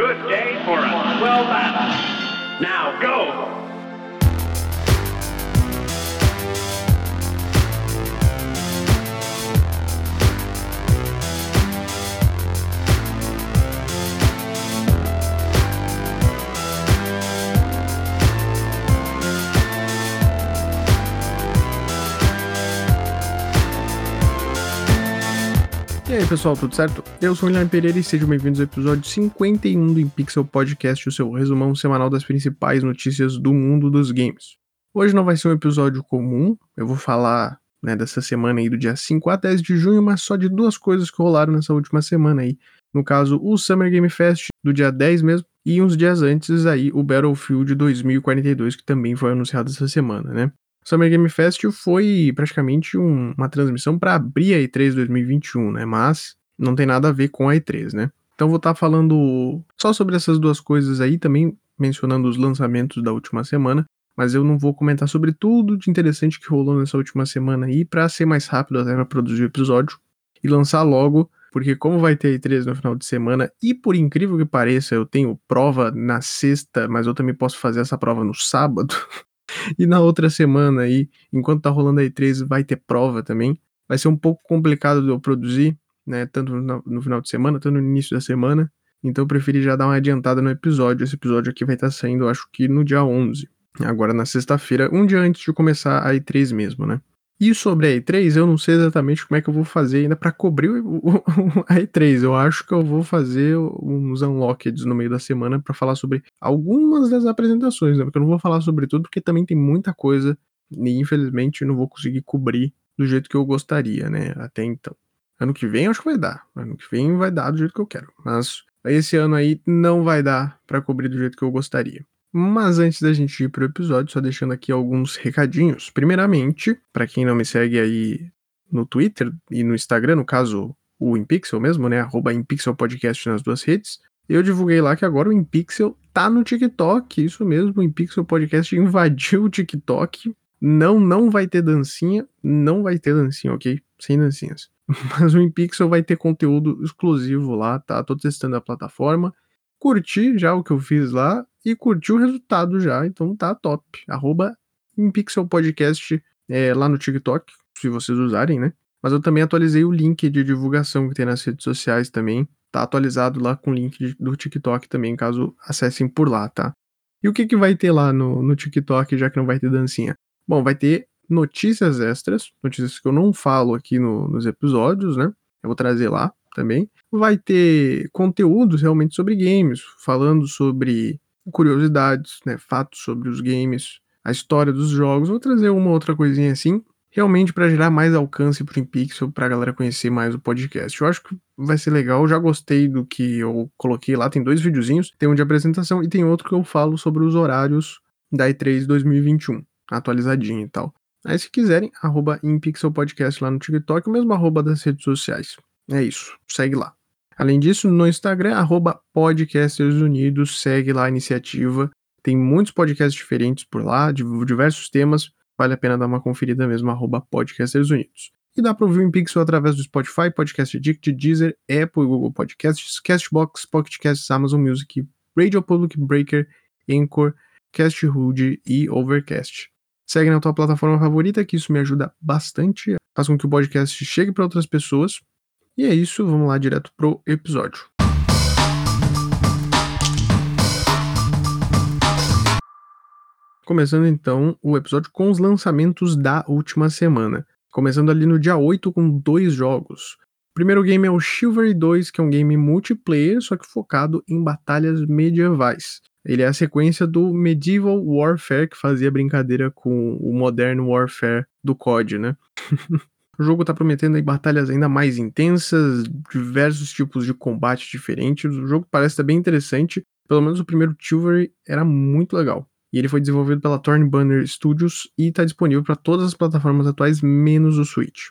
Good day for a swell battle. Uh, now go! Pessoal, tudo certo? Eu sou o Guilherme Pereira e sejam bem-vindos ao episódio 51 do InPixel Podcast, o seu resumão semanal das principais notícias do mundo dos games. Hoje não vai ser um episódio comum, eu vou falar né, dessa semana aí do dia 5 a 10 de junho, mas só de duas coisas que rolaram nessa última semana aí. No caso, o Summer Game Fest do dia 10 mesmo, e uns dias antes aí o Battlefield 2042, que também foi anunciado essa semana, né? Summer Game Fest foi praticamente um, uma transmissão para abrir a E3 2021, né? Mas não tem nada a ver com a E3, né? Então vou estar tá falando só sobre essas duas coisas aí, também mencionando os lançamentos da última semana, mas eu não vou comentar sobre tudo de interessante que rolou nessa última semana aí, para ser mais rápido até para produzir o episódio e lançar logo, porque como vai ter E3 no final de semana, e por incrível que pareça, eu tenho prova na sexta, mas eu também posso fazer essa prova no sábado. E na outra semana aí, enquanto tá rolando a E3, vai ter prova também. Vai ser um pouco complicado de eu produzir, né? Tanto no, no final de semana, tanto no início da semana. Então eu preferi já dar uma adiantada no episódio. Esse episódio aqui vai estar tá saindo, acho que no dia 11. Agora na sexta-feira, um dia antes de começar a E3 mesmo, né? E sobre a E3, eu não sei exatamente como é que eu vou fazer ainda para cobrir o, o, a E3. Eu acho que eu vou fazer uns unlockeds no meio da semana para falar sobre algumas das apresentações, né? Porque eu não vou falar sobre tudo, porque também tem muita coisa e infelizmente não vou conseguir cobrir do jeito que eu gostaria, né? Até então. Ano que vem acho que vai dar. Ano que vem vai dar do jeito que eu quero. Mas esse ano aí não vai dar para cobrir do jeito que eu gostaria. Mas antes da gente ir pro episódio, só deixando aqui alguns recadinhos. Primeiramente, para quem não me segue aí no Twitter e no Instagram, no caso o InPixel mesmo, né? Arroba Podcast nas duas redes. Eu divulguei lá que agora o InPixel tá no TikTok. Isso mesmo, o InPixel Podcast invadiu o TikTok. Não, não vai ter dancinha. Não vai ter dancinha, ok? Sem dancinhas. Mas o InPixel vai ter conteúdo exclusivo lá, tá? Tô testando a plataforma. Curti já o que eu fiz lá e curtiu o resultado já, então tá top. Arroba Pixel Podcast é, lá no TikTok, se vocês usarem, né? Mas eu também atualizei o link de divulgação que tem nas redes sociais também. Tá atualizado lá com o link do TikTok também, caso acessem por lá, tá? E o que, que vai ter lá no, no TikTok, já que não vai ter dancinha? Bom, vai ter notícias extras, notícias que eu não falo aqui no, nos episódios, né? Eu vou trazer lá também. Vai ter conteúdos realmente sobre games, falando sobre curiosidades, né, fatos sobre os games, a história dos jogos. Vou trazer uma outra coisinha assim, realmente para gerar mais alcance pro InPixel, pra galera conhecer mais o podcast. Eu acho que vai ser legal, já gostei do que eu coloquei lá, tem dois videozinhos, tem um de apresentação e tem outro que eu falo sobre os horários da E3 2021, atualizadinho e tal. Aí se quiserem, arroba InPixel Podcast lá no TikTok, o mesmo arroba das redes sociais. É isso, segue lá. Além disso, no Instagram, arroba Unidos, segue lá a iniciativa. Tem muitos podcasts diferentes por lá, de diversos temas. Vale a pena dar uma conferida mesmo, arroba Unidos. E dá para ouvir o InPixel através do Spotify, Podcast Addict, Deezer, Apple e Google Podcasts, Castbox, Pocket Casts, Amazon Music, Radio Public Breaker, Anchor, Cast Hood e Overcast. Segue na tua plataforma favorita, que isso me ajuda bastante. Faz com que o podcast chegue para outras pessoas. E é isso, vamos lá direto pro episódio. Começando então o episódio com os lançamentos da última semana. Começando ali no dia 8 com dois jogos. O primeiro game é o Chivalry 2, que é um game multiplayer, só que focado em batalhas medievais. Ele é a sequência do Medieval Warfare, que fazia brincadeira com o Modern Warfare do COD, né? O jogo tá prometendo batalhas ainda mais intensas, diversos tipos de combate diferentes. O jogo parece estar bem interessante. Pelo menos o primeiro Chivalry era muito legal. E ele foi desenvolvido pela Thorn Banner Studios e está disponível para todas as plataformas atuais, menos o Switch.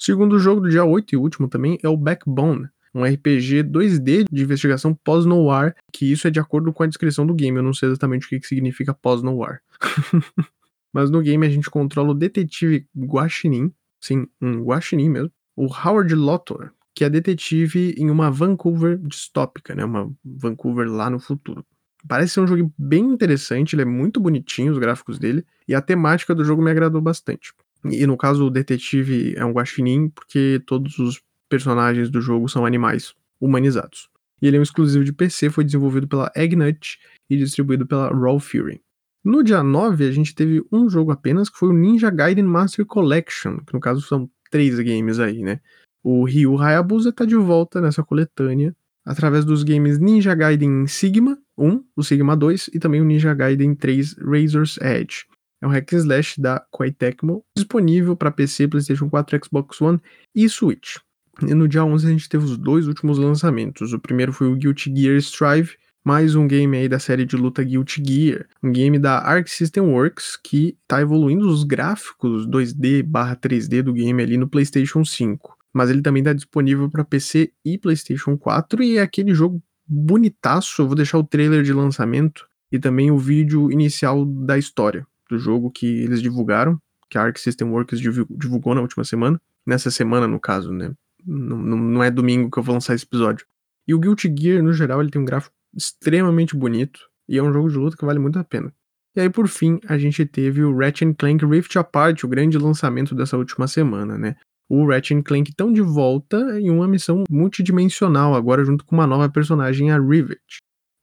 O segundo jogo do dia 8 e último também é o Backbone, um RPG 2D de investigação pós-noir, que isso é de acordo com a descrição do game, eu não sei exatamente o que, que significa pós-noir. Mas no game a gente controla o detetive Guaxinim, sim, um guaxinim mesmo, o Howard Lotor, que é detetive em uma Vancouver distópica, né? Uma Vancouver lá no futuro. Parece ser um jogo bem interessante, ele é muito bonitinho, os gráficos dele, e a temática do jogo me agradou bastante. E no caso, o detetive é um guaxinim, porque todos os personagens do jogo são animais humanizados. E ele é um exclusivo de PC, foi desenvolvido pela Eggnut e distribuído pela Raw Fury. No dia 9, a gente teve um jogo apenas, que foi o Ninja Gaiden Master Collection, que no caso são três games aí, né? O Ryu Hayabusa tá de volta nessa coletânea, através dos games Ninja Gaiden Sigma 1, o Sigma 2 e também o Ninja Gaiden 3 Razor's Edge. É um hack and slash da Koei Tecmo, disponível para PC, PlayStation 4, Xbox One e Switch. E no dia 11 a gente teve os dois últimos lançamentos. O primeiro foi o Guilty Gear Strive, mais um game aí da série de luta Guilty Gear, um game da Arc System Works que está evoluindo os gráficos 2D 3D do game ali no PlayStation 5. Mas ele também está disponível para PC e PlayStation 4 e é aquele jogo bonitaço. Eu vou deixar o trailer de lançamento e também o vídeo inicial da história do jogo que eles divulgaram, que a Arc System Works divulgou na última semana. Nessa semana, no caso, né? Não, não é domingo que eu vou lançar esse episódio. E o Guilty Gear, no geral, ele tem um gráfico extremamente bonito e é um jogo de luta que vale muito a pena. E aí, por fim, a gente teve o Ratchet Clank Rift Apart, o grande lançamento dessa última semana, né? O Ratchet Clank estão de volta em uma missão multidimensional, agora junto com uma nova personagem, a Rivet.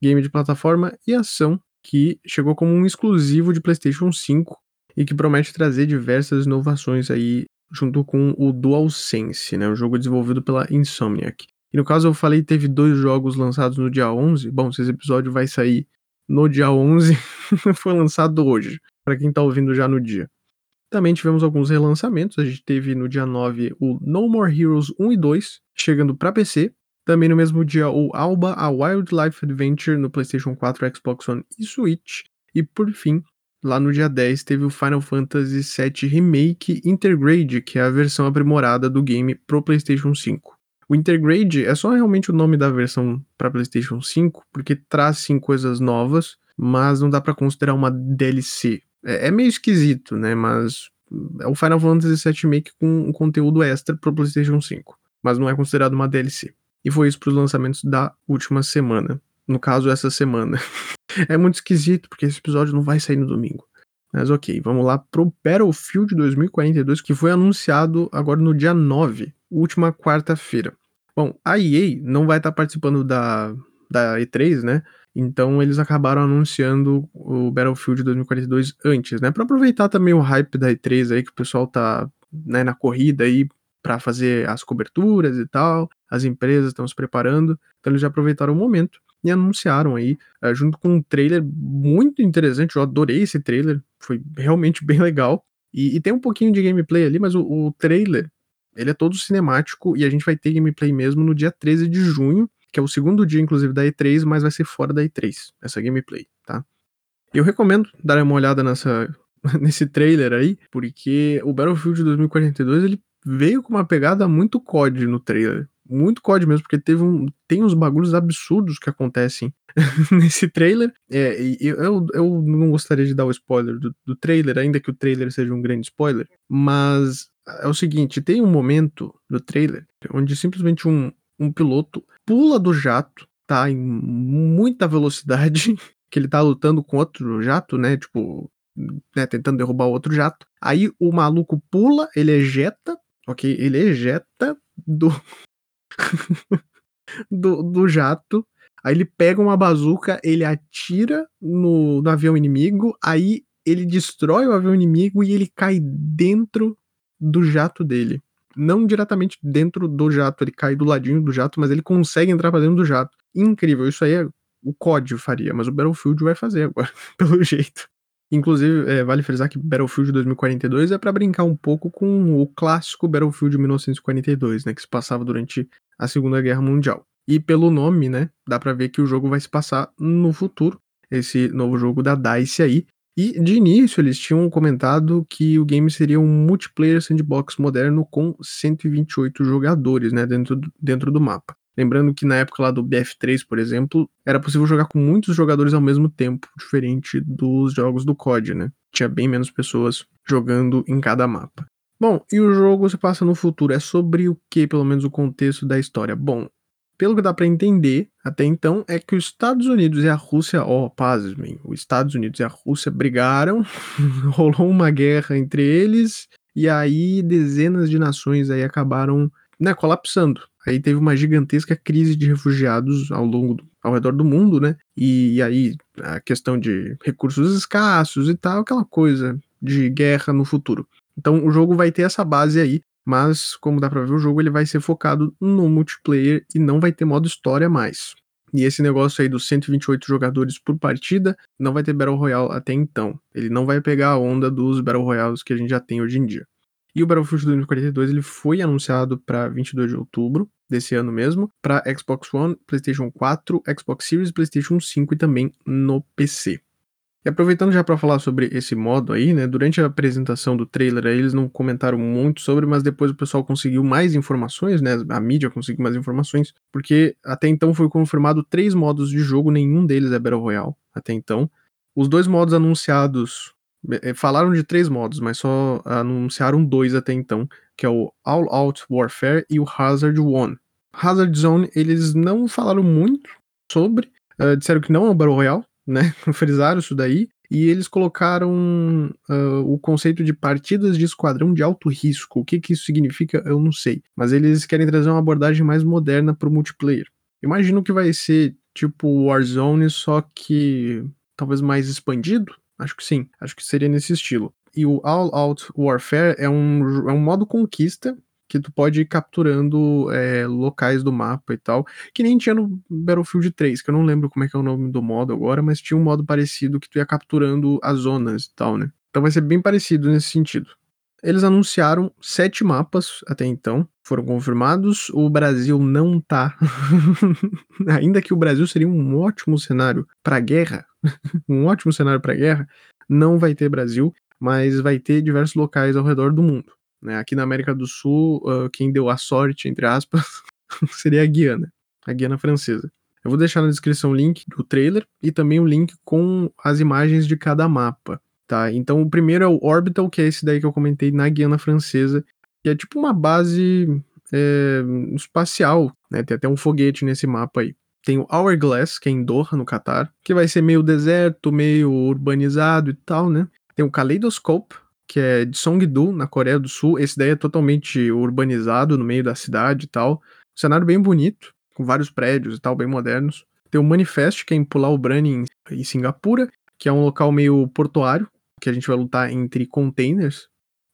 Game de plataforma e ação que chegou como um exclusivo de PlayStation 5 e que promete trazer diversas inovações aí junto com o DualSense, né, um jogo desenvolvido pela Insomniac. E no caso eu falei teve dois jogos lançados no dia 11. Bom, se esse episódio vai sair no dia 11, foi lançado hoje, para quem tá ouvindo já no dia. Também tivemos alguns relançamentos. A gente teve no dia 9 o No More Heroes 1 e 2, chegando para PC. Também no mesmo dia o Alba a Wildlife Adventure no PlayStation 4, Xbox One e Switch. E por fim, lá no dia 10 teve o Final Fantasy VII Remake Intergrade, que é a versão aprimorada do game pro PlayStation 5. O Intergrade é só realmente o nome da versão para PlayStation 5, porque traz sim coisas novas, mas não dá para considerar uma DLC. É, é, meio esquisito, né? Mas é o Final Fantasy VII Remake com um conteúdo extra pro PlayStation 5, mas não é considerado uma DLC. E foi isso para os lançamentos da última semana. No caso, essa semana. é muito esquisito, porque esse episódio não vai sair no domingo. Mas ok, vamos lá pro Battlefield 2042, que foi anunciado agora no dia 9, última quarta-feira. Bom, a EA não vai estar participando da, da E3, né? Então eles acabaram anunciando o Battlefield 2042 antes, né? Para aproveitar também o hype da E3 aí que o pessoal tá né, na corrida aí para fazer as coberturas e tal. As empresas estão se preparando, então eles já aproveitaram o momento e anunciaram aí, uh, junto com um trailer muito interessante. Eu adorei esse trailer, foi realmente bem legal. E, e tem um pouquinho de gameplay ali, mas o, o trailer ele é todo cinemático e a gente vai ter gameplay mesmo no dia 13 de junho, que é o segundo dia, inclusive, da E3, mas vai ser fora da E3, essa gameplay, tá? Eu recomendo dar uma olhada nessa, nesse trailer aí, porque o Battlefield 2042 ele veio com uma pegada muito COD no trailer. Muito COD mesmo, porque teve um, tem uns bagulhos absurdos que acontecem nesse trailer. É, eu, eu não gostaria de dar o spoiler do, do trailer, ainda que o trailer seja um grande spoiler, mas é o seguinte: tem um momento no trailer onde simplesmente um, um piloto pula do jato, tá em muita velocidade, que ele tá lutando com outro jato, né? Tipo, né, tentando derrubar outro jato. Aí o maluco pula, ele ejeta, ok? Ele ejeta do, do, do jato. Aí ele pega uma bazuca, ele atira no, no avião inimigo, aí ele destrói o avião inimigo e ele cai dentro do jato dele. Não diretamente dentro do jato, ele cai do ladinho do jato, mas ele consegue entrar pra dentro do jato. Incrível, isso aí é, o código faria, mas o Battlefield vai fazer agora, pelo jeito. Inclusive, é, vale frisar que Battlefield 2042 é para brincar um pouco com o clássico Battlefield 1942, né, que se passava durante a Segunda Guerra Mundial. E pelo nome, né, dá para ver que o jogo vai se passar no futuro, esse novo jogo da DICE aí, e de início eles tinham comentado que o game seria um multiplayer sandbox moderno com 128 jogadores né, dentro, do, dentro do mapa. Lembrando que na época lá do BF3, por exemplo, era possível jogar com muitos jogadores ao mesmo tempo, diferente dos jogos do COD, né? Tinha bem menos pessoas jogando em cada mapa. Bom, e o jogo se passa no futuro. É sobre o que, pelo menos, o contexto da história? Bom, pelo que dá para entender até então, é que os Estados Unidos e a Rússia, ó, oh, pasmem, os Estados Unidos e a Rússia brigaram, rolou uma guerra entre eles, e aí dezenas de nações aí acabaram, né, colapsando. Aí teve uma gigantesca crise de refugiados ao longo do, ao redor do mundo, né? E, e aí a questão de recursos escassos e tal, aquela coisa de guerra no futuro. Então o jogo vai ter essa base aí, mas como dá para ver o jogo ele vai ser focado no multiplayer e não vai ter modo história mais. E esse negócio aí dos 128 jogadores por partida não vai ter Battle Royale até então. Ele não vai pegar a onda dos Battle Royales que a gente já tem hoje em dia. E o Battlefield 2042 ele foi anunciado para 22 de outubro desse ano mesmo, para Xbox One, PlayStation 4, Xbox Series, PlayStation 5 e também no PC. E aproveitando já para falar sobre esse modo aí, né? Durante a apresentação do trailer aí, eles não comentaram muito sobre, mas depois o pessoal conseguiu mais informações, né? A mídia conseguiu mais informações, porque até então foi confirmado três modos de jogo, nenhum deles é Battle Royale até então. Os dois modos anunciados é, falaram de três modos, mas só anunciaram dois até então, que é o All Out Warfare e o Hazard One. Hazard Zone eles não falaram muito sobre, uh, disseram que não é um Battle Royale, né? Frisaram isso daí. E eles colocaram uh, o conceito de partidas de esquadrão de alto risco. O que, que isso significa, eu não sei. Mas eles querem trazer uma abordagem mais moderna para o multiplayer. Imagino que vai ser tipo Warzone, só que talvez mais expandido. Acho que sim, acho que seria nesse estilo. E o All Out Warfare é um, é um modo conquista que tu pode ir capturando é, locais do mapa e tal, que nem tinha no Battlefield 3, que eu não lembro como é que é o nome do modo agora, mas tinha um modo parecido que tu ia capturando as zonas e tal, né? Então vai ser bem parecido nesse sentido. Eles anunciaram sete mapas até então, foram confirmados. O Brasil não tá. Ainda que o Brasil seria um ótimo cenário para guerra, um ótimo cenário para guerra, não vai ter Brasil, mas vai ter diversos locais ao redor do mundo. Né? Aqui na América do Sul, uh, quem deu a sorte, entre aspas, seria a Guiana, a Guiana francesa. Eu vou deixar na descrição o link do trailer e também o link com as imagens de cada mapa. Tá, então o primeiro é o Orbital, que é esse daí que eu comentei na Guiana Francesa, que é tipo uma base é, espacial, né? Tem até um foguete nesse mapa aí. Tem o Hourglass, que é em Doha, no Catar, que vai ser meio deserto, meio urbanizado e tal, né? Tem o Kaleidoscope, que é de Songdo, na Coreia do Sul. Esse daí é totalmente urbanizado, no meio da cidade e tal. Um cenário bem bonito, com vários prédios e tal, bem modernos. Tem o Manifest, que é em Pulau Brani, em Singapura, que é um local meio portuário, que a gente vai lutar entre containers.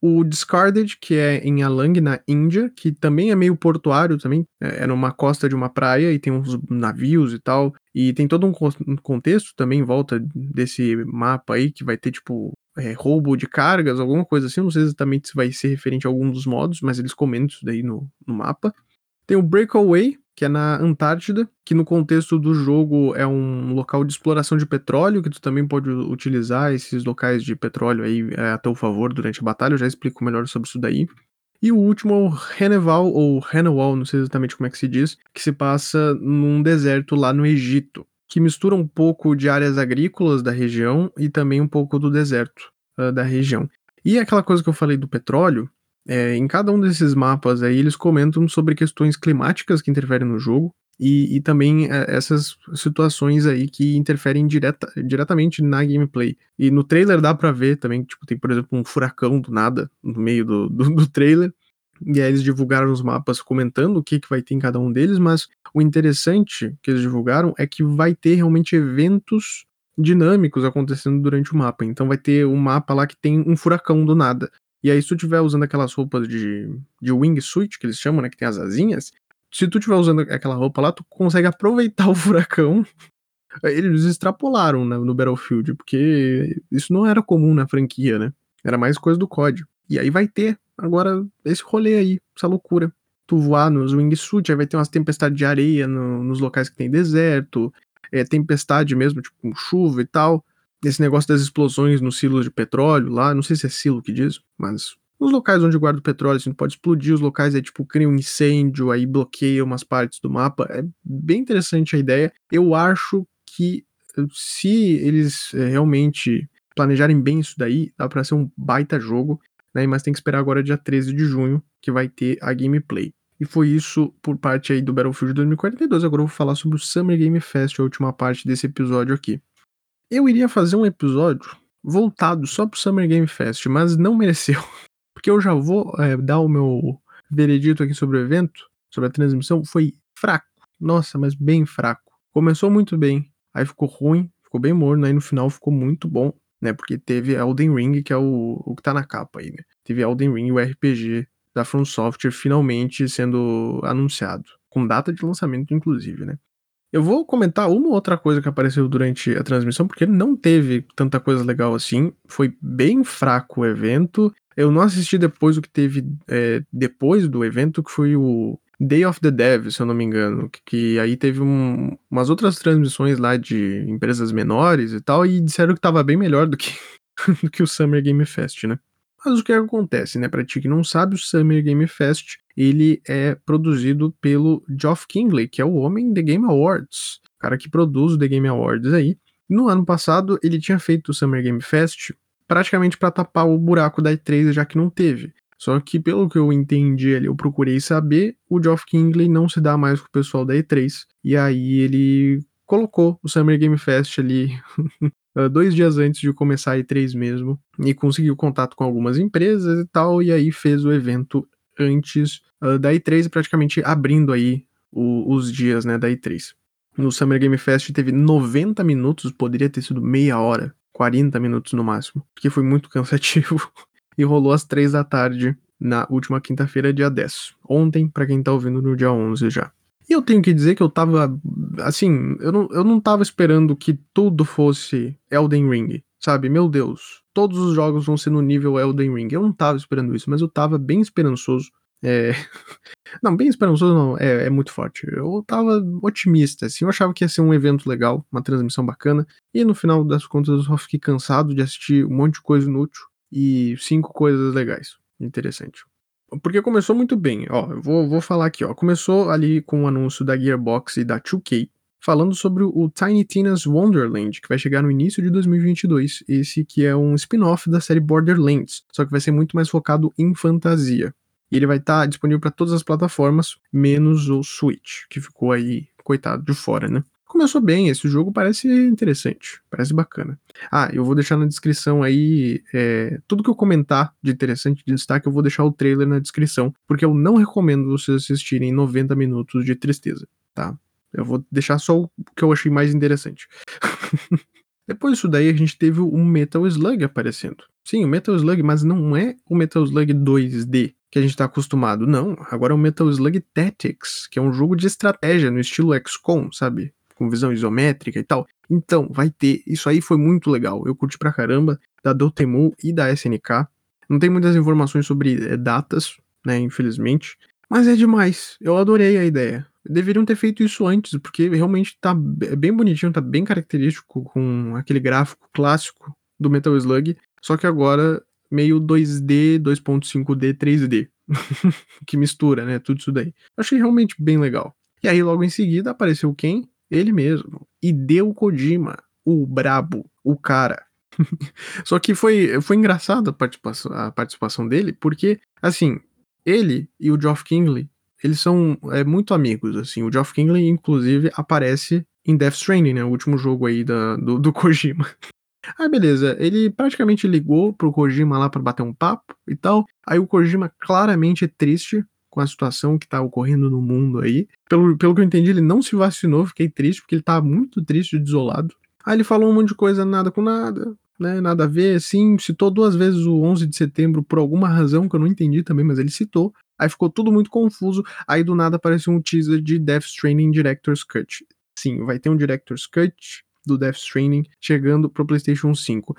O Discarded, que é em Alang, na Índia, que também é meio portuário também, é, é numa costa de uma praia e tem uns navios e tal, e tem todo um contexto também em volta desse mapa aí, que vai ter, tipo, é, roubo de cargas, alguma coisa assim. Não sei exatamente se vai ser referente a algum dos modos, mas eles comentam isso daí no, no mapa. Tem o Breakaway, que é na Antártida, que no contexto do jogo é um local de exploração de petróleo, que tu também pode utilizar esses locais de petróleo aí é, a teu favor durante a batalha. Eu já explico melhor sobre isso daí. E o último é o Reneval, ou Renewal, não sei exatamente como é que se diz, que se passa num deserto lá no Egito que mistura um pouco de áreas agrícolas da região e também um pouco do deserto uh, da região. E aquela coisa que eu falei do petróleo, é, em cada um desses mapas aí eles comentam sobre questões climáticas que interferem no jogo e, e também é, essas situações aí que interferem direta, diretamente na gameplay. E no trailer dá para ver também, tipo, tem por exemplo um furacão do nada no meio do, do, do trailer e aí eles divulgaram os mapas comentando o que, que vai ter em cada um deles, mas o interessante que eles divulgaram é que vai ter realmente eventos dinâmicos acontecendo durante o mapa. Então vai ter um mapa lá que tem um furacão do nada. E aí, se tu estiver usando aquelas roupas de, de wingsuit, que eles chamam, né, que tem as asinhas, se tu estiver usando aquela roupa lá, tu consegue aproveitar o furacão. Eles extrapolaram né, no Battlefield, porque isso não era comum na franquia, né? Era mais coisa do código. E aí vai ter agora esse rolê aí, essa loucura. Tu voar nos wingsuit, aí vai ter umas tempestades de areia no, nos locais que tem deserto, é, tempestade mesmo, tipo chuva e tal. Esse negócio das explosões nos silos de petróleo lá, não sei se é silo que diz, mas nos locais onde guarda o petróleo, assim, pode explodir os locais, aí tipo cria um incêndio, aí bloqueia umas partes do mapa. É bem interessante a ideia. Eu acho que se eles é, realmente planejarem bem isso daí, dá para ser um baita jogo. Né? Mas tem que esperar agora dia 13 de junho, que vai ter a gameplay. E foi isso por parte aí do Battlefield 2042. Agora eu vou falar sobre o Summer Game Fest, a última parte desse episódio aqui. Eu iria fazer um episódio voltado só pro Summer Game Fest, mas não mereceu. Porque eu já vou é, dar o meu veredito aqui sobre o evento, sobre a transmissão. Foi fraco. Nossa, mas bem fraco. Começou muito bem, aí ficou ruim, ficou bem morno, aí no final ficou muito bom, né? Porque teve Elden Ring, que é o, o que tá na capa aí, né? Teve Elden Ring, o RPG da From Software finalmente sendo anunciado, com data de lançamento inclusive, né? Eu vou comentar uma outra coisa que apareceu durante a transmissão, porque não teve tanta coisa legal assim. Foi bem fraco o evento. Eu não assisti depois o que teve é, depois do evento, que foi o Day of the Dev, se eu não me engano. Que, que aí teve um, umas outras transmissões lá de empresas menores e tal, e disseram que tava bem melhor do que, do que o Summer Game Fest, né? Mas o que acontece, né? Pra ti que não sabe, o Summer Game Fest ele é produzido pelo Geoff Kingley, que é o homem The Game Awards, o cara que produz o The Game Awards aí. No ano passado, ele tinha feito o Summer Game Fest praticamente para tapar o buraco da E3, já que não teve. Só que, pelo que eu entendi ali, eu procurei saber, o Geoff Kingley não se dá mais com o pessoal da E3. E aí ele colocou o Summer Game Fest ali uh, dois dias antes de começar a E3 mesmo, e conseguiu contato com algumas empresas e tal, e aí fez o evento antes uh, da E3, praticamente abrindo aí o, os dias né, da E3. No Summer Game Fest teve 90 minutos, poderia ter sido meia hora, 40 minutos no máximo, porque foi muito cansativo. E rolou às 3 da tarde na última quinta-feira, dia 10. Ontem, para quem tá ouvindo no dia 11 já. E eu tenho que dizer que eu tava. Assim, eu não, eu não tava esperando que tudo fosse Elden Ring, sabe? Meu Deus, todos os jogos vão ser no nível Elden Ring. Eu não tava esperando isso, mas eu tava bem esperançoso. É... Não, bem esperançoso não, é, é, muito forte. Eu tava otimista, assim, eu achava que ia ser um evento legal, uma transmissão bacana, e no final das contas eu só fiquei cansado de assistir um monte de coisa inútil e cinco coisas legais. Interessante. Porque começou muito bem, ó, eu vou, vou falar aqui, ó. Começou ali com o anúncio da Gearbox e da 2K, falando sobre o Tiny Tina's Wonderland, que vai chegar no início de 2022. Esse que é um spin-off da série Borderlands, só que vai ser muito mais focado em fantasia. E ele vai estar tá disponível para todas as plataformas, menos o Switch, que ficou aí, coitado, de fora, né? Começou bem, esse jogo parece interessante, parece bacana. Ah, eu vou deixar na descrição aí é, tudo que eu comentar de interessante, de destaque, eu vou deixar o trailer na descrição, porque eu não recomendo vocês assistirem 90 minutos de tristeza, tá? Eu vou deixar só o que eu achei mais interessante. Depois disso daí, a gente teve o Metal Slug aparecendo. Sim, o Metal Slug, mas não é o Metal Slug 2D que a gente está acostumado. Não, agora é o Metal Slug Tactics, que é um jogo de estratégia no estilo XCOM, sabe? Com visão isométrica e tal. Então, vai ter. Isso aí foi muito legal. Eu curti pra caramba da Dotemu e da SNK. Não tem muitas informações sobre é, datas, né? Infelizmente. Mas é demais. Eu adorei a ideia. Deveriam ter feito isso antes, porque realmente tá bem bonitinho, tá bem característico com aquele gráfico clássico do Metal Slug. Só que agora meio 2D, 2.5D, 3D. que mistura, né? Tudo isso daí. Achei realmente bem legal. E aí, logo em seguida, apareceu quem? Ele mesmo. Hideo Kojima, o brabo, o cara. Só que foi, foi engraçado a participação, a participação dele, porque, assim, ele e o Geoff Kingley, eles são é, muito amigos, assim. O Geoff Kingley, inclusive, aparece em Death Stranding, né? O último jogo aí da, do, do Kojima. Ah, beleza. Ele praticamente ligou pro Kojima lá para bater um papo e tal. Aí o Kojima claramente é triste com a situação que tá ocorrendo no mundo aí. Pelo, pelo que eu entendi, ele não se vacinou, fiquei triste, porque ele tá muito triste e desolado. Aí ele falou um monte de coisa nada com nada, né? Nada a ver, sim, citou duas vezes o 11 de setembro por alguma razão que eu não entendi também, mas ele citou. Aí ficou tudo muito confuso. Aí do nada apareceu um teaser de Death Stranding Director's Cut. Sim, vai ter um Director's Cut do Death Stranding chegando pro PlayStation 5.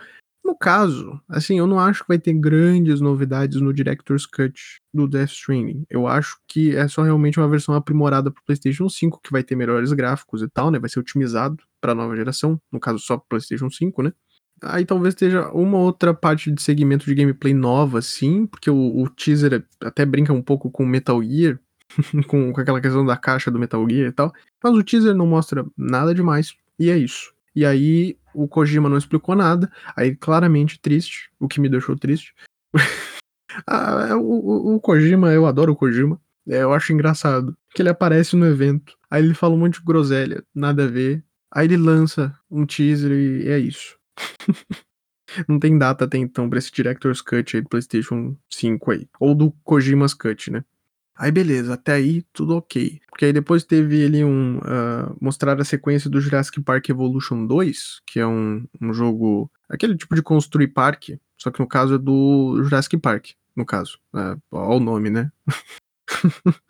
No caso, assim, eu não acho que vai ter grandes novidades no Director's Cut do Death Stranding. Eu acho que é só realmente uma versão aprimorada pro PlayStation 5 que vai ter melhores gráficos e tal, né? Vai ser otimizado para nova geração, no caso só pro PlayStation 5, né? Aí talvez esteja uma outra parte de segmento de gameplay nova, sim, porque o, o teaser até brinca um pouco com Metal Gear, com, com aquela questão da caixa do Metal Gear e tal. Mas o teaser não mostra nada demais, e é isso. E aí o Kojima não explicou nada, aí claramente triste, o que me deixou triste. Ah, é, o, o, Kojima, eu adoro o Kojima. É, eu acho engraçado que ele aparece no evento, aí ele fala um monte de groselha, nada a ver. Aí ele lança um teaser e é isso. Não tem data até então pra esse Director's Cut aí do PlayStation 5 aí. Ou do Kojima's Cut, né? Aí beleza, até aí tudo ok. Porque aí depois teve ele um. Uh, mostrar a sequência do Jurassic Park Evolution 2, que é um, um jogo. aquele tipo de construir parque, só que no caso é do Jurassic Park, no caso. Uh, olha o nome, né?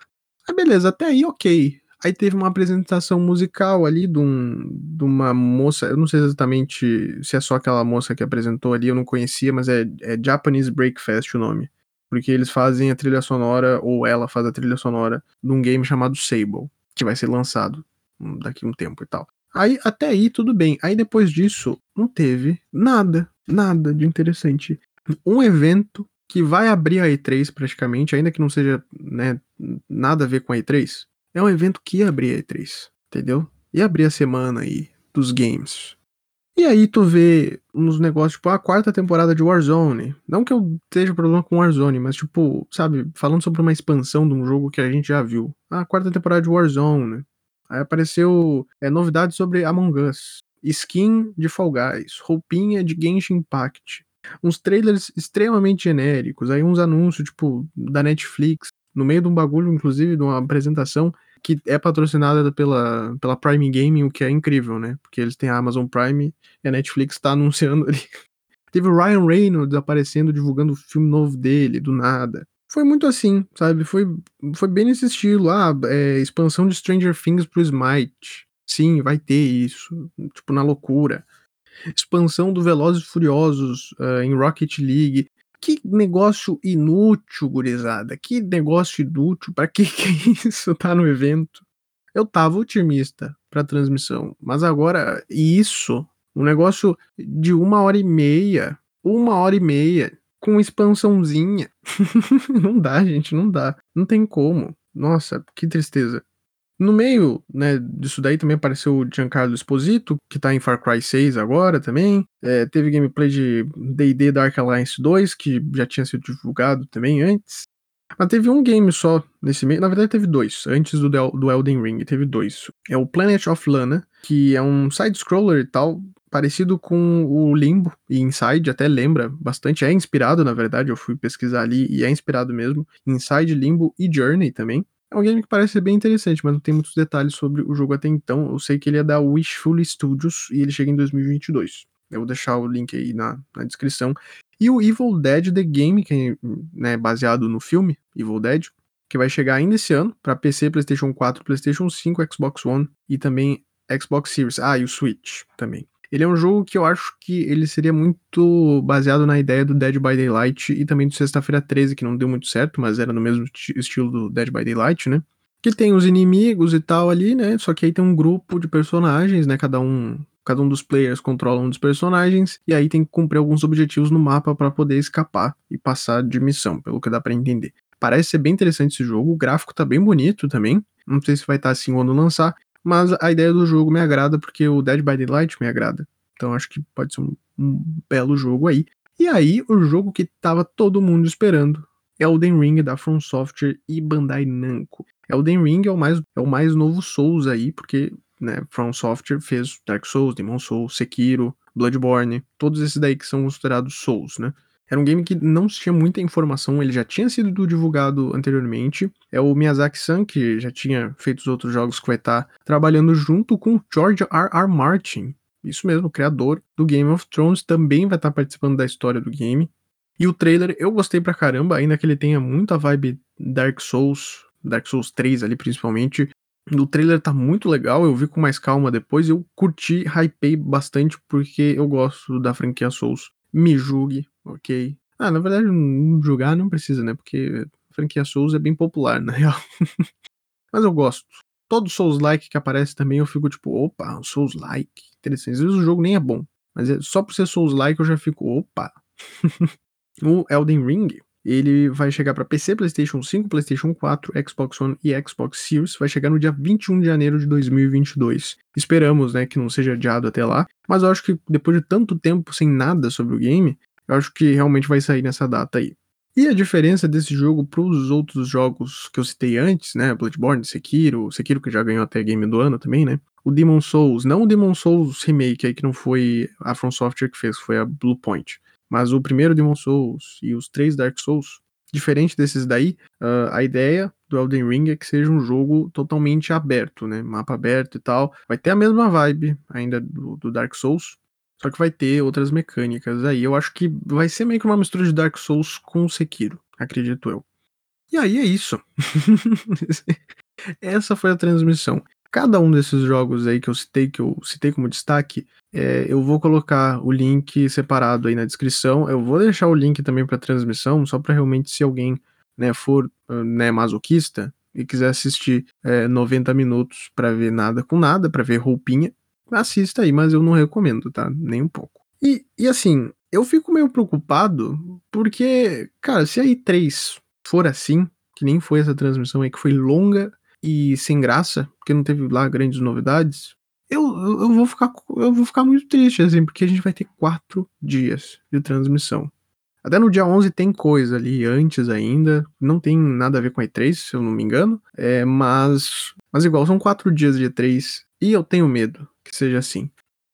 aí beleza, até aí ok. Aí teve uma apresentação musical ali de, um, de uma moça, eu não sei exatamente se é só aquela moça que apresentou ali, eu não conhecia, mas é, é Japanese Breakfast o nome. Porque eles fazem a trilha sonora, ou ela faz a trilha sonora, de um game chamado Sable, que vai ser lançado daqui a um tempo e tal. Aí, até aí, tudo bem. Aí depois disso, não teve nada, nada de interessante. Um evento que vai abrir a E3 praticamente, ainda que não seja né, nada a ver com a E3, é um evento que ia abrir a E3, entendeu? Ia abrir a semana aí dos games. E aí tu vê uns negócios, tipo, a quarta temporada de Warzone. Não que eu esteja problema com Warzone, mas tipo, sabe, falando sobre uma expansão de um jogo que a gente já viu. A quarta temporada de Warzone. Aí apareceu é, novidades sobre Among Us. Skin de Fall Guys. Roupinha de Genshin Impact. Uns trailers extremamente genéricos. Aí uns anúncios, tipo, da Netflix no meio de um bagulho, inclusive, de uma apresentação que é patrocinada pela, pela Prime Gaming, o que é incrível, né? Porque eles têm a Amazon Prime e a Netflix tá anunciando ali. Teve o Ryan Reynolds aparecendo, divulgando o filme novo dele, do nada. Foi muito assim, sabe? Foi, foi bem nesse estilo. Ah, é, expansão de Stranger Things pro Smite. Sim, vai ter isso. Tipo, na loucura. Expansão do Velozes e Furiosos uh, em Rocket League. Que negócio inútil, gurizada. Que negócio inútil. Pra que que isso tá no evento? Eu tava otimista pra transmissão, mas agora isso, um negócio de uma hora e meia, uma hora e meia, com expansãozinha. não dá, gente, não dá. Não tem como. Nossa, que tristeza. No meio, né, disso daí também apareceu o Giancarlo Esposito, que tá em Far Cry 6 agora também. É, teve gameplay de D&D Dark Alliance 2, que já tinha sido divulgado também antes. Mas teve um game só nesse meio. Na verdade, teve dois. Antes do, do Elden Ring, teve dois. É o Planet of Lana, que é um side-scroller e tal, parecido com o Limbo e Inside, até lembra bastante. É inspirado, na verdade, eu fui pesquisar ali e é inspirado mesmo. Inside, Limbo e Journey também. É um game que parece ser bem interessante, mas não tem muitos detalhes sobre o jogo até então. Eu sei que ele é da Wishful Studios e ele chega em 2022. Eu vou deixar o link aí na, na descrição. E o Evil Dead The Game, que é né, baseado no filme Evil Dead, que vai chegar ainda esse ano para PC, PlayStation 4, PlayStation 5, Xbox One e também Xbox Series. Ah, e o Switch também. Ele é um jogo que eu acho que ele seria muito baseado na ideia do Dead by Daylight e também do Sexta-feira 13, que não deu muito certo, mas era no mesmo estilo do Dead by Daylight, né? Que tem os inimigos e tal ali, né? Só que aí tem um grupo de personagens, né? Cada um cada um dos players controla um dos personagens e aí tem que cumprir alguns objetivos no mapa para poder escapar e passar de missão, pelo que dá para entender. Parece ser bem interessante esse jogo, o gráfico tá bem bonito também. Não sei se vai estar tá assim quando lançar, mas a ideia do jogo me agrada porque o Dead by Daylight me agrada. Então acho que pode ser um, um belo jogo aí. E aí, o jogo que tava todo mundo esperando, Elden Ring da From Software e Bandai Namco. Elden Ring é o mais, é o mais novo Souls aí, porque né, From Software fez Dark Souls, Demon Souls, Sekiro, Bloodborne, todos esses daí que são considerados Souls, né? Era um game que não tinha muita informação, ele já tinha sido divulgado anteriormente. É o Miyazaki-san, que já tinha feito os outros jogos, que vai estar trabalhando junto com George R. R. Martin. Isso mesmo, o criador do Game of Thrones também vai estar participando da história do game. E o trailer eu gostei pra caramba, ainda que ele tenha muita vibe Dark Souls, Dark Souls 3 ali principalmente. O trailer tá muito legal, eu vi com mais calma depois, eu curti, hypei bastante porque eu gosto da franquia Souls. Me julgue, ok? Ah, na verdade, julgar não precisa, né? Porque a franquia Souls é bem popular, na real. Mas eu gosto. Todo Souls-like que aparece também eu fico tipo, opa, um Souls-like. Interessante. Às vezes o jogo nem é bom. Mas é, só por ser Souls-like eu já fico, opa. o Elden Ring, ele vai chegar para PC, PlayStation 5, PlayStation 4, Xbox One e Xbox Series. Vai chegar no dia 21 de janeiro de 2022. Esperamos, né, que não seja adiado até lá. Mas eu acho que depois de tanto tempo sem nada sobre o game, eu acho que realmente vai sair nessa data aí. E a diferença desse jogo para os outros jogos que eu citei antes, né? Bloodborne, Sekiro, Sekiro que já ganhou até Game do Ano também, né? O Demon Souls, não o Demon Souls Remake aí, que não foi a From Software que fez, foi a Bluepoint. Mas o primeiro Demon Souls e os três Dark Souls, diferente desses daí, uh, a ideia do Elden Ring é que seja um jogo totalmente aberto, né? Mapa aberto e tal. Vai ter a mesma vibe ainda do, do Dark Souls, só que vai ter outras mecânicas aí. Eu acho que vai ser meio que uma mistura de Dark Souls com Sekiro, acredito eu. E aí é isso. Essa foi a transmissão. Cada um desses jogos aí que eu citei, que eu citei como destaque, é, eu vou colocar o link separado aí na descrição. Eu vou deixar o link também para transmissão, só para realmente se alguém né, for né, masoquista e quiser assistir é, 90 minutos para ver nada com nada, para ver roupinha, assista aí, mas eu não recomendo, tá? Nem um pouco. E, e assim, eu fico meio preocupado porque, cara, se a E3 for assim, que nem foi essa transmissão aí, que foi longa e sem graça, porque não teve lá grandes novidades, eu, eu, vou ficar eu vou ficar muito triste, assim, porque a gente vai ter quatro dias de transmissão. Até no dia 11 tem coisa ali antes ainda, não tem nada a ver com a E3, se eu não me engano, é, mas, mas igual, são quatro dias de E3 e eu tenho medo que seja assim.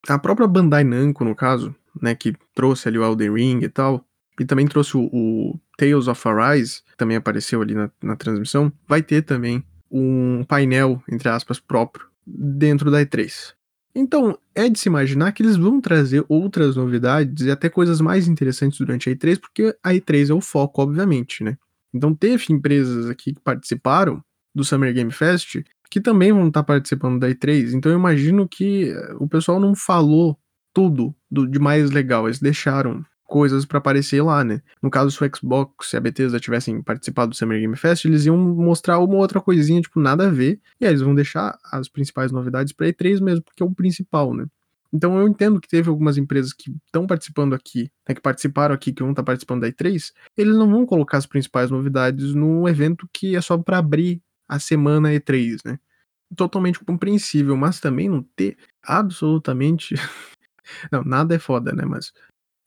A própria Bandai Namco, no caso, né, que trouxe ali o Elden Ring e tal, e também trouxe o, o Tales of Arise, que também apareceu ali na, na transmissão, vai ter também um painel, entre aspas, próprio dentro da E3. Então, é de se imaginar que eles vão trazer outras novidades e até coisas mais interessantes durante a E3, porque a E3 é o foco, obviamente, né? Então, teve empresas aqui que participaram do Summer Game Fest que também vão estar participando da E3. Então eu imagino que eh, o pessoal não falou tudo do, de mais legal, eles deixaram coisas para aparecer lá, né? No caso, se o Xbox e a Bethesda tivessem participado do Summer Game Fest, eles iam mostrar uma outra coisinha, tipo, nada a ver, e aí eles vão deixar as principais novidades pra E3 mesmo, porque é o principal, né? Então eu entendo que teve algumas empresas que estão participando aqui, né, que participaram aqui, que vão estar tá participando da E3, eles não vão colocar as principais novidades no evento que é só para abrir a semana E3, né? Totalmente compreensível, mas também não ter absolutamente. não, nada é foda, né? Mas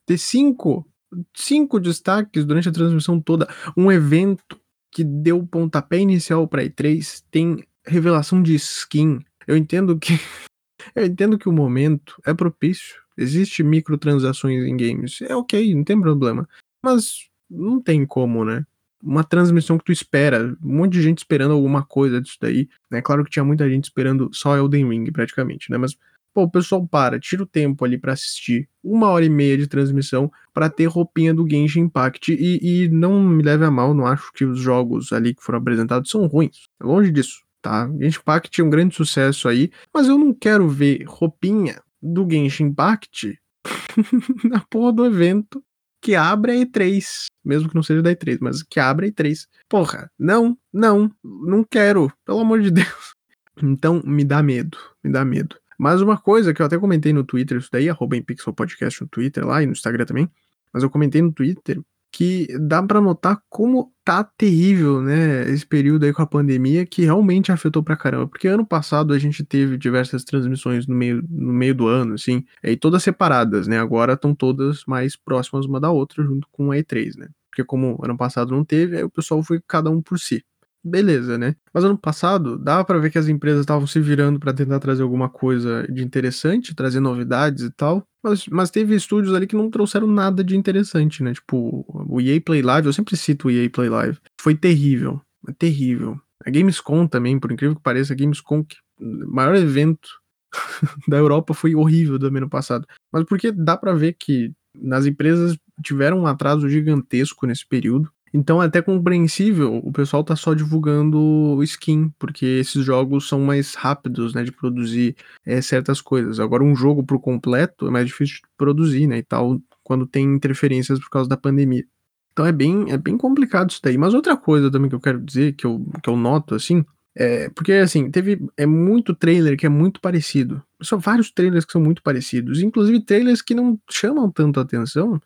ter cinco, cinco destaques durante a transmissão toda, um evento que deu o pontapé inicial para E3, tem revelação de skin. Eu entendo que. eu entendo que o momento é propício. Existe microtransações em games. É ok, não tem problema. Mas não tem como, né? Uma transmissão que tu espera, um monte de gente esperando alguma coisa disso daí, né? Claro que tinha muita gente esperando só Elden Ring praticamente, né? Mas pô, o pessoal para, tira o tempo ali para assistir uma hora e meia de transmissão para ter roupinha do Genshin Impact e, e não me leve a mal, não acho que os jogos ali que foram apresentados são ruins, longe disso, tá? Genshin Impact é um grande sucesso aí, mas eu não quero ver roupinha do Genshin Impact na porra do evento que abre a E3, mesmo que não seja da E3, mas que abre a E3. Porra, não, não, não quero, pelo amor de Deus. Então me dá medo, me dá medo. Mas uma coisa que eu até comentei no Twitter, isso daí, arroba em Pixel Podcast no Twitter lá e no Instagram também, mas eu comentei no Twitter que dá para notar como tá terrível, né, esse período aí com a pandemia que realmente afetou pra caramba, porque ano passado a gente teve diversas transmissões no meio, no meio do ano, assim, e todas separadas, né, agora estão todas mais próximas uma da outra junto com a E3, né, porque como ano passado não teve, aí o pessoal foi cada um por si beleza, né? Mas ano passado dava para ver que as empresas estavam se virando para tentar trazer alguma coisa de interessante, trazer novidades e tal. Mas, mas teve estúdios ali que não trouxeram nada de interessante, né? Tipo, o EA Play Live, eu sempre cito o EA Play Live. Foi terrível, terrível. A Gamescom também, por incrível que pareça, a Gamescom, que, o maior evento da Europa, foi horrível do ano passado. Mas porque dá para ver que nas empresas tiveram um atraso gigantesco nesse período. Então é até compreensível o pessoal tá só divulgando skin, porque esses jogos são mais rápidos, né, de produzir é, certas coisas. Agora um jogo por completo é mais difícil de produzir, né, e tal, quando tem interferências por causa da pandemia. Então é bem, é bem complicado isso daí. Mas outra coisa também que eu quero dizer, que eu, que eu noto, assim, é, porque assim, teve é muito trailer que é muito parecido. São vários trailers que são muito parecidos, inclusive trailers que não chamam tanto atenção,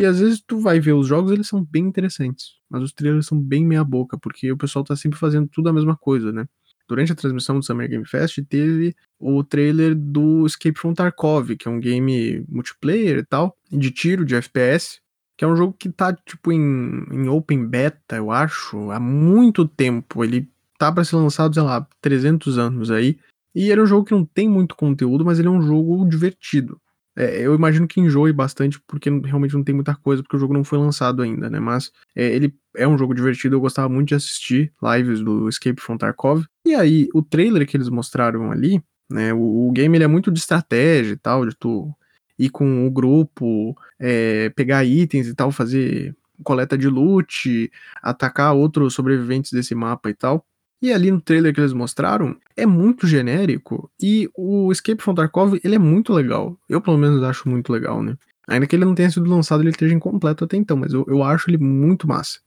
e às vezes tu vai ver os jogos, eles são bem interessantes, mas os trailers são bem meia boca, porque o pessoal tá sempre fazendo tudo a mesma coisa, né? Durante a transmissão do Summer Game Fest, teve o trailer do Escape from Tarkov, que é um game multiplayer e tal, de tiro, de FPS, que é um jogo que tá, tipo, em, em open beta, eu acho, há muito tempo. Ele tá para ser lançado, sei lá, 300 anos aí. E ele é um jogo que não tem muito conteúdo, mas ele é um jogo divertido. É, eu imagino que enjoe bastante, porque realmente não tem muita coisa, porque o jogo não foi lançado ainda, né? Mas é, ele é um jogo divertido, eu gostava muito de assistir lives do Escape from Tarkov. E aí, o trailer que eles mostraram ali, né? O, o game ele é muito de estratégia e tal, de tu ir com o grupo, é, pegar itens e tal, fazer coleta de loot, atacar outros sobreviventes desse mapa e tal. E ali no trailer que eles mostraram, é muito genérico e o Escape from Tarkov, ele é muito legal. Eu pelo menos acho muito legal, né? Ainda que ele não tenha sido lançado, ele esteja incompleto até então, mas eu, eu acho ele muito massa.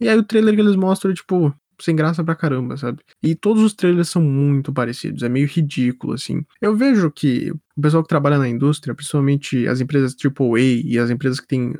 E aí o trailer que eles mostram, tipo, sem graça pra caramba, sabe? E todos os trailers são muito parecidos, é meio ridículo, assim. Eu vejo que o pessoal que trabalha na indústria, principalmente as empresas AAA e as empresas que têm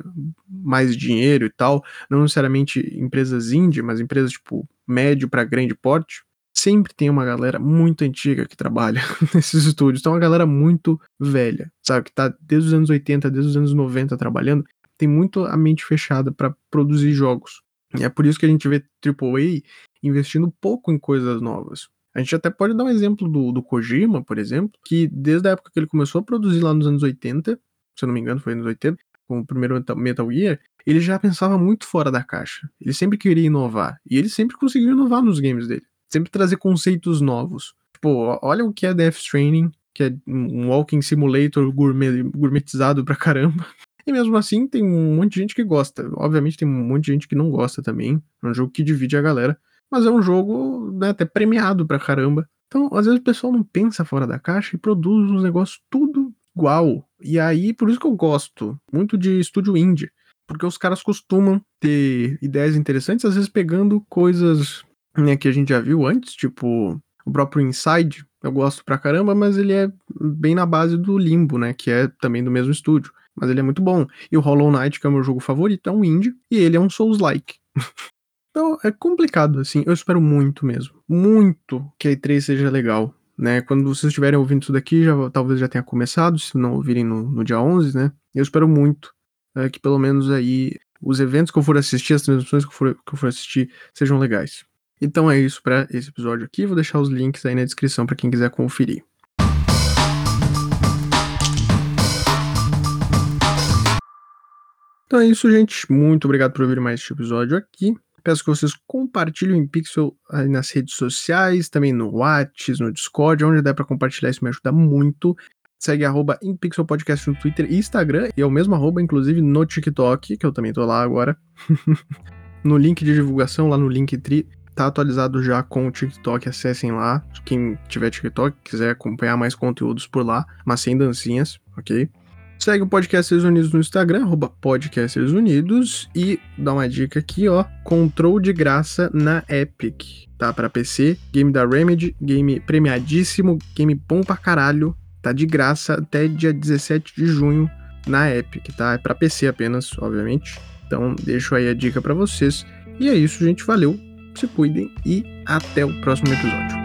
mais dinheiro e tal, não necessariamente empresas indie, mas empresas tipo médio para grande porte, sempre tem uma galera muito antiga que trabalha nesses estúdios. Então, é uma galera muito velha, sabe? Que tá desde os anos 80, desde os anos 90 trabalhando, tem muito a mente fechada para produzir jogos. E é por isso que a gente vê AAA investindo pouco em coisas novas. A gente até pode dar um exemplo do, do Kojima, por exemplo, que desde a época que ele começou a produzir lá nos anos 80, se eu não me engano foi nos 80, com o primeiro Metal Gear, ele já pensava muito fora da caixa. Ele sempre queria inovar. E ele sempre conseguiu inovar nos games dele. Sempre trazer conceitos novos. Tipo, olha o que é Death Stranding, que é um walking simulator gourmet, gourmetizado pra caramba. E mesmo assim, tem um monte de gente que gosta. Obviamente, tem um monte de gente que não gosta também. É um jogo que divide a galera mas é um jogo né, até premiado pra caramba. Então, às vezes o pessoal não pensa fora da caixa e produz uns negócios tudo igual. E aí, por isso que eu gosto muito de estúdio indie. Porque os caras costumam ter ideias interessantes, às vezes pegando coisas né, que a gente já viu antes, tipo o próprio Inside, eu gosto pra caramba, mas ele é bem na base do Limbo, né, que é também do mesmo estúdio. Mas ele é muito bom. E o Hollow Knight, que é o meu jogo favorito, é um indie, e ele é um Souls-like. Então, é complicado, assim. Eu espero muito mesmo. Muito que a E3 seja legal. Né? Quando vocês estiverem ouvindo isso daqui, já, talvez já tenha começado, se não ouvirem no, no dia 11, né? Eu espero muito é, que pelo menos aí os eventos que eu for assistir, as transmissões que eu for, que eu for assistir, sejam legais. Então é isso para esse episódio aqui. Vou deixar os links aí na descrição para quem quiser conferir. Então é isso, gente. Muito obrigado por ouvir mais este episódio aqui. Peço que vocês compartilhem o InPixel nas redes sociais, também no WhatsApp, no Discord, onde der para compartilhar, isso me ajuda muito. Segue arroba InPixel Podcast no Twitter e Instagram, e é o mesmo arroba, inclusive, no TikTok, que eu também tô lá agora. no link de divulgação, lá no Linktree, tá atualizado já com o TikTok, acessem lá. Quem tiver TikTok, quiser acompanhar mais conteúdos por lá, mas sem dancinhas, ok? Segue o Podcasters Unidos no Instagram, arroba Podcasters Unidos. E dá uma dica aqui, ó. Control de graça na Epic, tá? Pra PC, game da Remedy, game premiadíssimo, game bom pra caralho. Tá de graça até dia 17 de junho na Epic, tá? É pra PC apenas, obviamente. Então deixo aí a dica para vocês. E é isso, gente. Valeu, se cuidem e até o próximo episódio.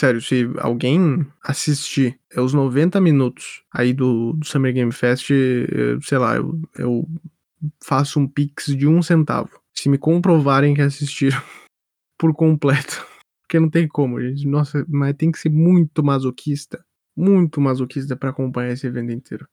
Sério, se alguém assistir é os 90 minutos aí do, do Summer Game Fest, eu, sei lá, eu, eu faço um pix de um centavo. Se me comprovarem que assistiram por completo. Porque não tem como, gente. Nossa, mas tem que ser muito masoquista. Muito masoquista para acompanhar esse evento inteiro.